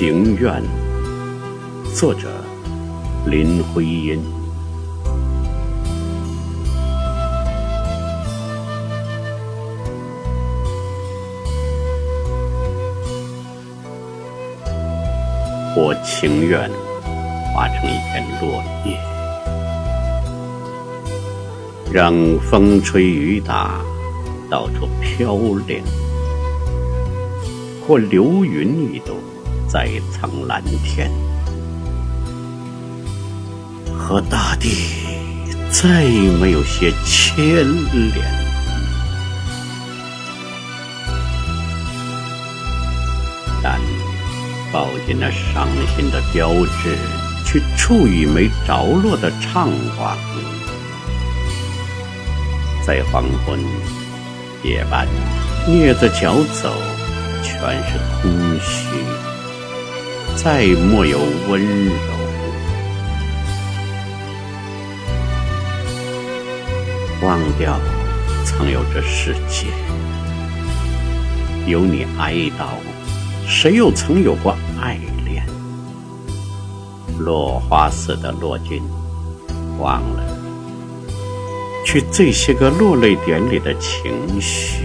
情愿。作者：林徽因。我情愿化成一片落叶，让风吹雨打，到处飘零，或流云一朵，在苍蓝天，和大地再没有些牵连。但抱紧那伤心的标志，去触一枚着落的怅惘，在黄昏夜半，蹑着脚走，全是空虚，再没有温柔。忘掉曾有这世界，有你哀悼。谁又曾有过爱恋？落花似的落尽，忘了去这些个落泪点里的情绪。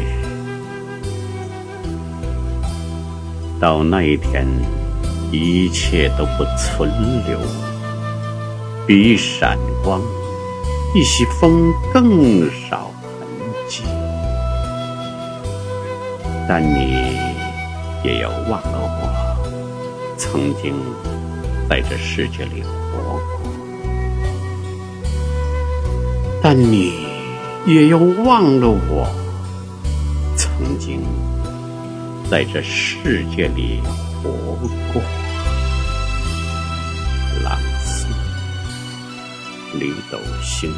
到那一天，一切都不存留，比闪光，一袭风更少痕迹。但你。也要忘了我曾经在这世界里活过，但你也要忘了我曾经在这世界里活过。北斗星。